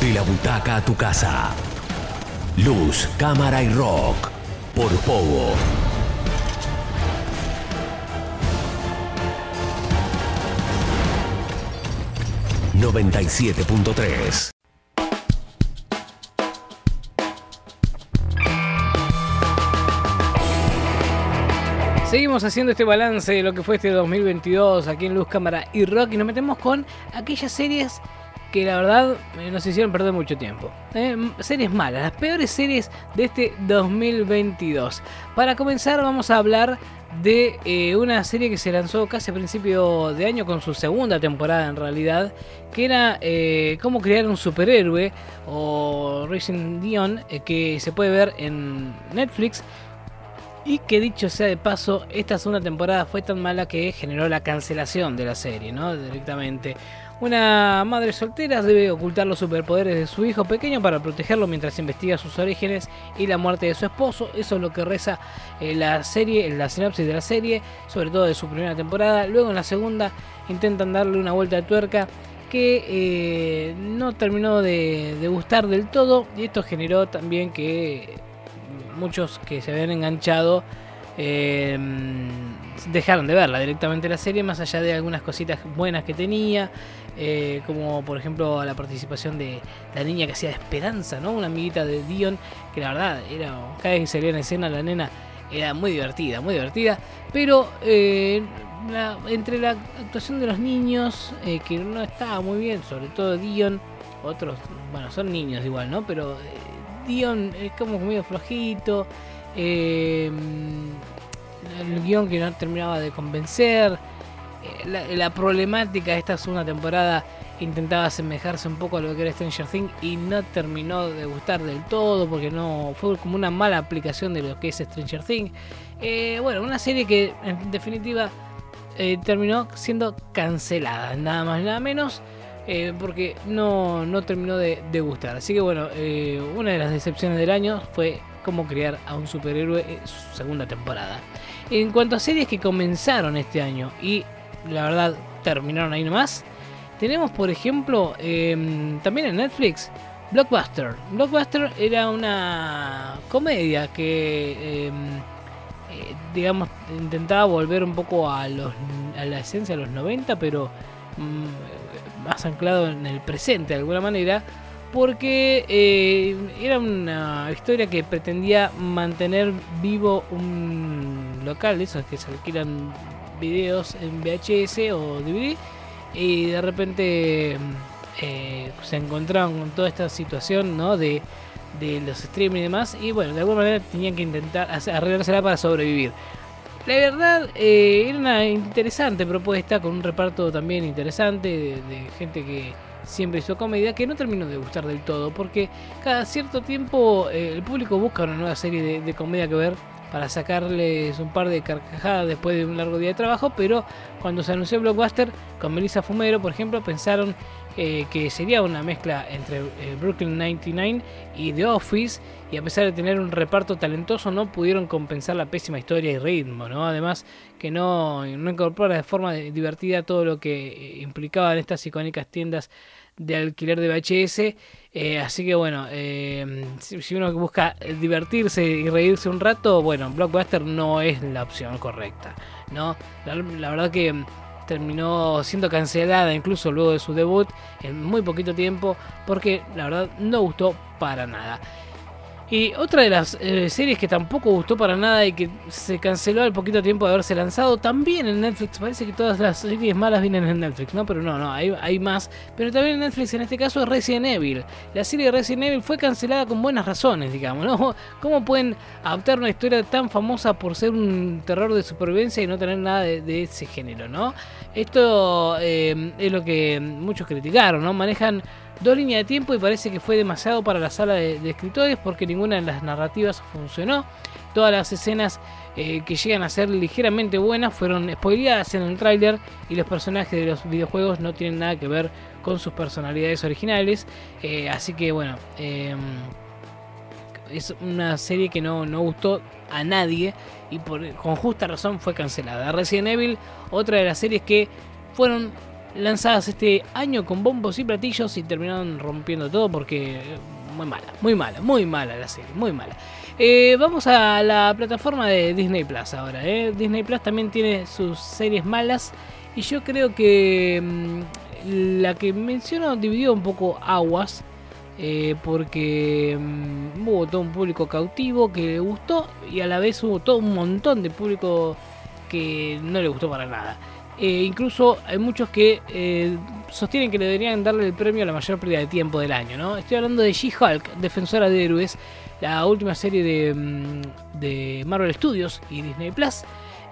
De la butaca a tu casa. Luz, cámara y rock. Por Pogo. ...97.3... Seguimos haciendo este balance de lo que fue este 2022 aquí en Luz Cámara y Rock y nos metemos con aquellas series que la verdad eh, nos hicieron perder mucho tiempo. Eh, series malas, las peores series de este 2022. Para comenzar vamos a hablar de eh, una serie que se lanzó casi a principio de año con su segunda temporada en realidad, que era cómo crear un superhéroe o Racing Dion, que se puede ver en Netflix y que dicho sea de paso, esta segunda temporada fue tan mala que generó la cancelación de la serie, ¿no? Directamente. Una madre soltera debe ocultar los superpoderes de su hijo pequeño para protegerlo mientras investiga sus orígenes y la muerte de su esposo. Eso es lo que reza eh, la serie, la sinopsis de la serie, sobre todo de su primera temporada. Luego en la segunda intentan darle una vuelta de tuerca que eh, no terminó de, de gustar del todo y esto generó también que muchos que se habían enganchado eh, dejaron de verla directamente la serie, más allá de algunas cositas buenas que tenía, eh, como por ejemplo la participación de la niña que hacía Esperanza, ¿no? Una amiguita de Dion, que la verdad era, cada vez que salía en escena la nena era muy divertida, muy divertida, pero eh, entre la actuación de los niños, que no estaba muy bien, sobre todo Dion, otros, bueno, son niños igual, ¿no? Pero Dion es como medio flojito. Eh, el guion que no terminaba de convencer. Eh, la, problemática de esta segunda temporada intentaba asemejarse un poco a lo que era Stranger Things y no terminó de gustar del todo porque no fue como una mala aplicación de lo que es Stranger Things. Eh, bueno, una serie que en definitiva terminó siendo cancelada, nada más nada menos. Eh, porque no, terminó de, gustar. Así que bueno, eh, una de las decepciones del año fue cómo crear a un superhéroe en su segunda temporada. En cuanto a series que comenzaron este año y la verdad terminaron ahí nomás, tenemos por ejemplo em, también en Netflix Blockbuster. Blockbuster era una comedia que... Em, eh, digamos, intentaba volver un poco a, los, a la esencia de los 90, pero mm, más anclado en el presente de alguna manera, porque eh, era una historia que pretendía mantener vivo un local, esos que se alquilan videos en VHS o DVD, y de repente eh, se encontraban con toda esta situación ¿no? de, de los streaming y demás, y bueno, de alguna manera tenían que intentar arreglársela para sobrevivir. La verdad, eh, era una interesante propuesta con un reparto también interesante de, gente que siempre hizo comedia, que no terminó de gustar del todo, porque cada cierto tiempo eh, el público busca una nueva serie de, comedia que ver para sacarles un par de carcajadas después de un largo día de trabajo, pero cuando se anunció Blockbuster con Melissa Fumero, por ejemplo, pensaron eh, que sería una mezcla entre eh, Brooklyn 99 y The Office, y a pesar de tener un reparto talentoso, no pudieron compensar la pésima historia y ritmo, ¿no? Además, que no, no incorpora de forma divertida todo lo que eh, implicaban estas icónicas tiendas de alquiler de VHS. así que bueno, si, uno busca divertirse y reírse un rato, bueno, Blockbuster no es la opción correcta. ¿no? la verdad que terminó siendo cancelada incluso luego de su debut en muy poquito tiempo porque la verdad no gustó para nada. Y otra de las eh, series que tampoco gustó para nada y que se canceló al poquito tiempo de haberse lanzado, también en Netflix. Parece que todas las series malas vienen en Netflix, ¿no? Pero no, no, hay, hay más. Pero también en Netflix, en este caso, es Resident Evil. La serie de Resident Evil fue cancelada con buenas razones, digamos, ¿no? ¿Cómo pueden adaptar una historia tan famosa por ser un terror de supervivencia y no tener nada de, ese género, ¿no? Esto eh, es lo que muchos criticaron, ¿no? Manejan dos líneas de tiempo y parece que fue demasiado para la sala de, escritores porque ninguna de las narrativas funcionó. Todas las escenas eh, que llegan a ser ligeramente buenas fueron spoileadas en el tráiler y los personajes de los videojuegos no tienen nada que ver con sus personalidades originales. Eh, así que bueno, em, es una serie que no, no gustó a nadie y por, con justa razón fue cancelada. Resident Evil, otra de las series que fueron lanzadas este año con bombos y platillos y terminaron rompiendo todo porque eh, muy mala, muy mala, muy mala la serie, muy mala. Eh, vamos a la plataforma de Disney Plus ahora. ¿eh? Disney Plus también tiene sus series malas y yo creo que mm, la que menciono dividió un poco aguas. porque mm, hubo todo un público cautivo que le gustó y a la vez hubo todo un montón de público que no le gustó para nada. Eh, incluso hay muchos que eh, sostienen que le deberían darle el premio a la mayor pérdida de tiempo del año. ¿no? Estoy hablando de She-Hulk, Defensora de Héroes, la última serie de, mm, Marvel Studios y Disney Plus.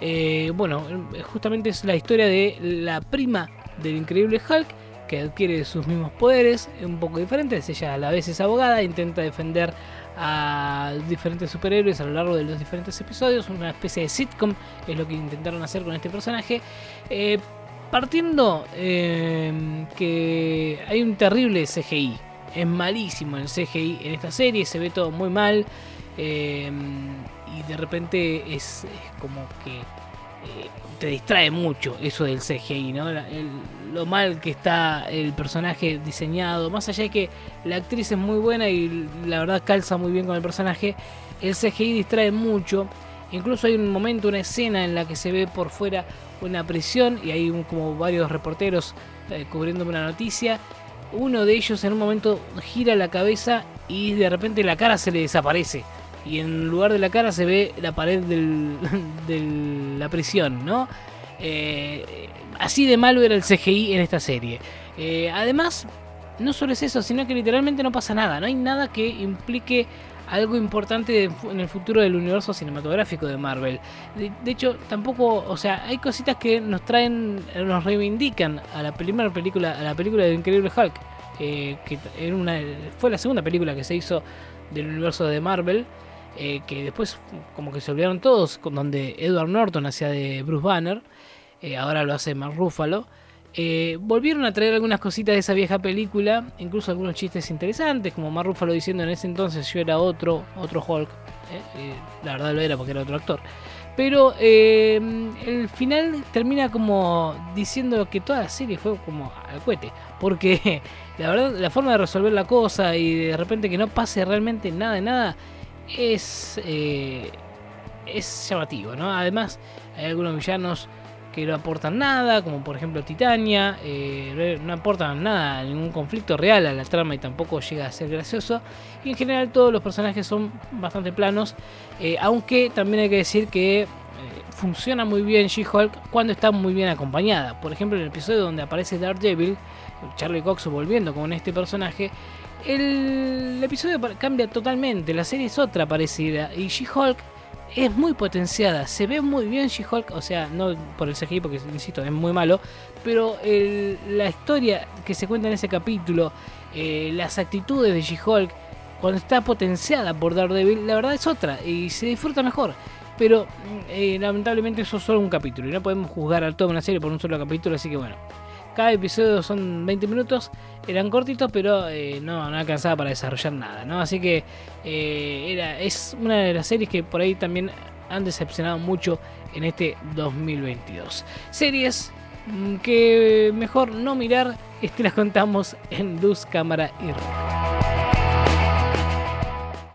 Eh, bueno, justamente es la historia de la prima del increíble Hulk que adquiere sus mismos poderes, un poco diferentes. Ella a la vez es abogada, intenta defender a diferentes superhéroes a lo largo de los diferentes episodios, una especie de sitcom, es lo que intentaron hacer con este personaje. Eh, partiendo eh, que hay un terrible CGI, es malísimo el CGI en esta serie, se ve todo muy mal eh, y de repente es como que te distrae mucho eso del CGI, ¿no? lo mal que está el personaje diseñado, más allá de que la actriz es muy buena y la verdad calza muy bien con el personaje, el CGI distrae mucho. Incluso hay un momento, una escena en la que se ve por fuera una prisión y hay como varios reporteros eh, cubriendo una noticia. Uno de ellos en un momento gira la cabeza y de repente la cara se le desaparece y en lugar de la cara se ve la pared de la prisión, ¿no? Eh, así de malo era el CGI en esta serie. Eh, además, no solo es eso, sino que literalmente no pasa nada, no hay nada que implique algo importante en el futuro del universo cinematográfico de Marvel. De, hecho, tampoco, o sea, hay cositas que nos traen, nos reivindican a la primera película, a la película de Increíble Hulk, eh, que fue la segunda película que se hizo del universo de Marvel. Eh, que después como que se olvidaron todos, donde Edward Norton hacía de Bruce Banner, eh, ahora lo hace Mark Ruffalo. Eh, volvieron a traer algunas cositas de esa vieja película, incluso algunos chistes interesantes, como Mark Ruffalo diciendo en ese entonces yo era otro, otro Hulk. la verdad lo era porque era otro actor. Pero el final termina como diciendo que toda la serie fue como al cohete. Porque la verdad, la forma de resolver la cosa y de repente que no pase realmente nada de nada es, eh, es llamativo, ¿no? Además, hay algunos villanos que no aportan nada, como por ejemplo Titania, eh, no aportan nada, ningún conflicto real a la trama y tampoco llega a ser gracioso. Y en general todos los personajes son bastante planos, eh, aunque también hay que decir que funciona muy bien She-Hulk cuando está muy bien acompañada. Por ejemplo, en el episodio donde aparece Daredevil, Charlie Cox volviendo con este personaje, el episodio cambia totalmente, la serie es otra parecida y She-Hulk es muy potenciada, se ve muy bien She-Hulk, o sea, no por el CGI porque insisto, es muy malo, pero la historia que se cuenta en ese capítulo, eh, las actitudes de She-Hulk, cuando está potenciada por Daredevil, la verdad es otra y se disfruta mejor. Pero eh, lamentablemente eso es solo un capítulo y no podemos juzgar a toda una serie por un solo capítulo, así que bueno, cada episodio son 20 minutos, eran cortitos, pero eh, no, no alcanzaba para desarrollar nada, ¿no? Así que eh, era, es una de las series que por ahí también han decepcionado mucho en este 2022. Series mm, que mejor no mirar, este las contamos en Luz, Cámara y Rock.